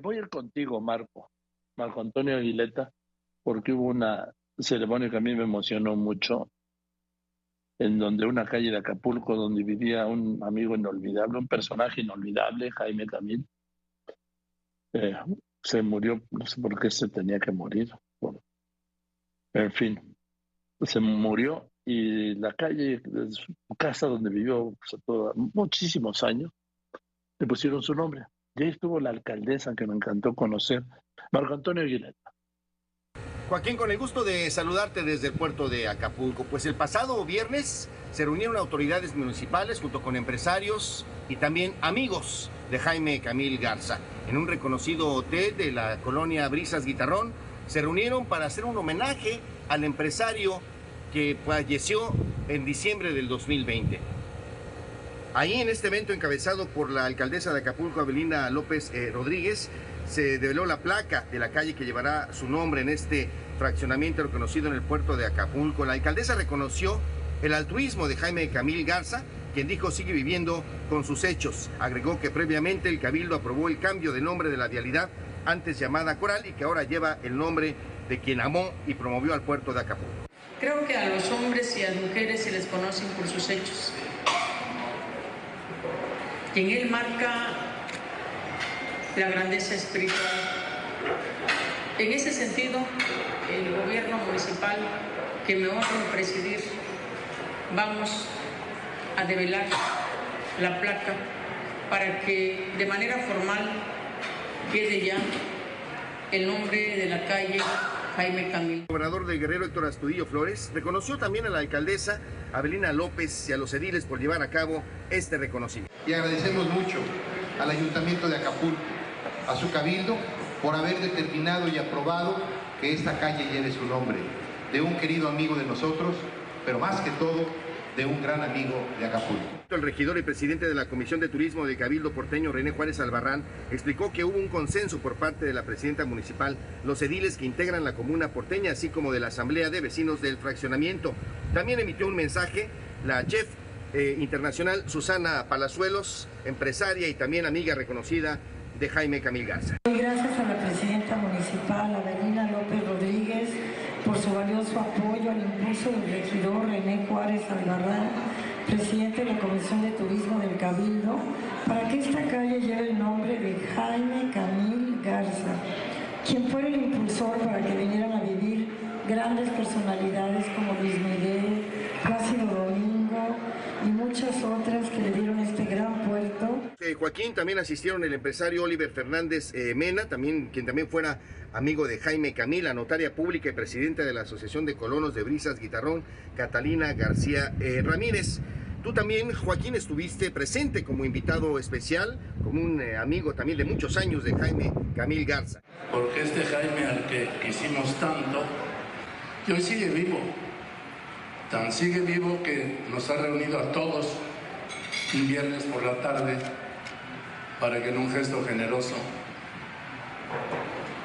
Voy a ir contigo, Marco, Marco Antonio Aguileta, porque hubo una ceremonia que a mí me emocionó mucho, en donde una calle de Acapulco, donde vivía un amigo inolvidable, un personaje inolvidable, Jaime Camil, eh, se murió, no sé por qué se tenía que morir. en fin, se murió y la calle, su casa donde vivió pues, muchísimos años, le pusieron su nombre. Y ahí estuvo la alcaldesa que me encantó conocer, Marco Antonio Aguileta. Joaquín, con el gusto de saludarte desde el puerto de Acapulco. Pues el pasado viernes se reunieron autoridades municipales junto con empresarios y también amigos de Jaime Camil Garza. En un reconocido hotel de la colonia Brisas Guitarrón, se reunieron para hacer un homenaje al empresario que falleció en diciembre del 2020. Ahí en este evento encabezado por la alcaldesa de Acapulco, Abelina López eh, Rodríguez, se develó la placa de la calle que llevará su nombre en este fraccionamiento reconocido en el puerto de Acapulco. La alcaldesa reconoció el altruismo de Jaime Camil Garza, quien dijo sigue viviendo con sus hechos. Agregó que previamente el Cabildo aprobó el cambio de nombre de la vialidad antes llamada Coral y que ahora lleva el nombre de quien amó y promovió al puerto de Acapulco. Creo que a los hombres y a las mujeres se les conocen por sus hechos. En él marca la grandeza espiritual. En ese sentido, el gobierno municipal que me honra presidir, vamos a develar la placa para que de manera formal quede ya el nombre de la calle Jaime Camil. El gobernador de Guerrero, Héctor Astudillo Flores, reconoció también a la alcaldesa Abelina López y a los ediles por llevar a cabo este reconocimiento. Y agradecemos mucho al Ayuntamiento de Acapulco, a su cabildo, por haber determinado y aprobado que esta calle lleve su nombre, de un querido amigo de nosotros, pero más que todo de un gran amigo de Acapulco. El regidor y presidente de la Comisión de Turismo del Cabildo Porteño, René Juárez Albarrán, explicó que hubo un consenso por parte de la presidenta municipal, los ediles que integran la comuna porteña, así como de la Asamblea de Vecinos del Fraccionamiento. También emitió un mensaje la chef eh, internacional Susana Palazuelos, empresaria y también amiga reconocida de Jaime Camil Garza. Gracias a la presidenta municipal, por su valioso apoyo al impulso del regidor René Juárez Albarrán, presidente de la Comisión de Turismo del Cabildo, para que esta calle lleve el nombre de Jaime Camil Garza, quien fue el impulsor para que vinieran a vivir grandes personalidades como Luis Miguel, Plácido Domingo y muchas otras que le dieron este gran puerto. Eh, Joaquín, también asistieron el empresario Oliver Fernández eh, Mena, también, quien también fuera amigo de Jaime Camila, notaria pública y presidenta de la Asociación de Colonos de Brisas Guitarrón, Catalina García eh, Ramírez. Tú también, Joaquín, estuviste presente como invitado especial, como un amigo también de muchos años de Jaime Camil Garza. Porque este Jaime al que quisimos tanto, y hoy sigue vivo. Tan sigue vivo que nos ha reunido a todos un viernes por la tarde para que en un gesto generoso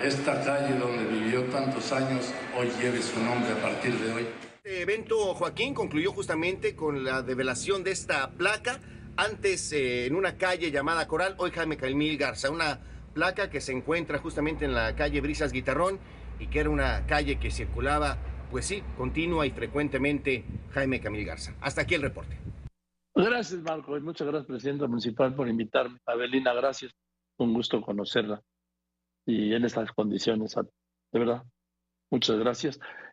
esta calle donde vivió tantos años hoy lleve su nombre a partir de hoy. Este evento, Joaquín, concluyó justamente con la develación de esta placa, antes eh, en una calle llamada Coral, hoy Jaime Calmil Garza, una placa que se encuentra justamente en la calle Brisas Guitarrón y que era una calle que circulaba, pues sí, continua y frecuentemente Jaime Camil Garza. Hasta aquí el reporte. Gracias, Marco, y muchas gracias, presidenta municipal, por invitarme. Abelina, gracias. Un gusto conocerla y en estas condiciones, de verdad. Muchas gracias.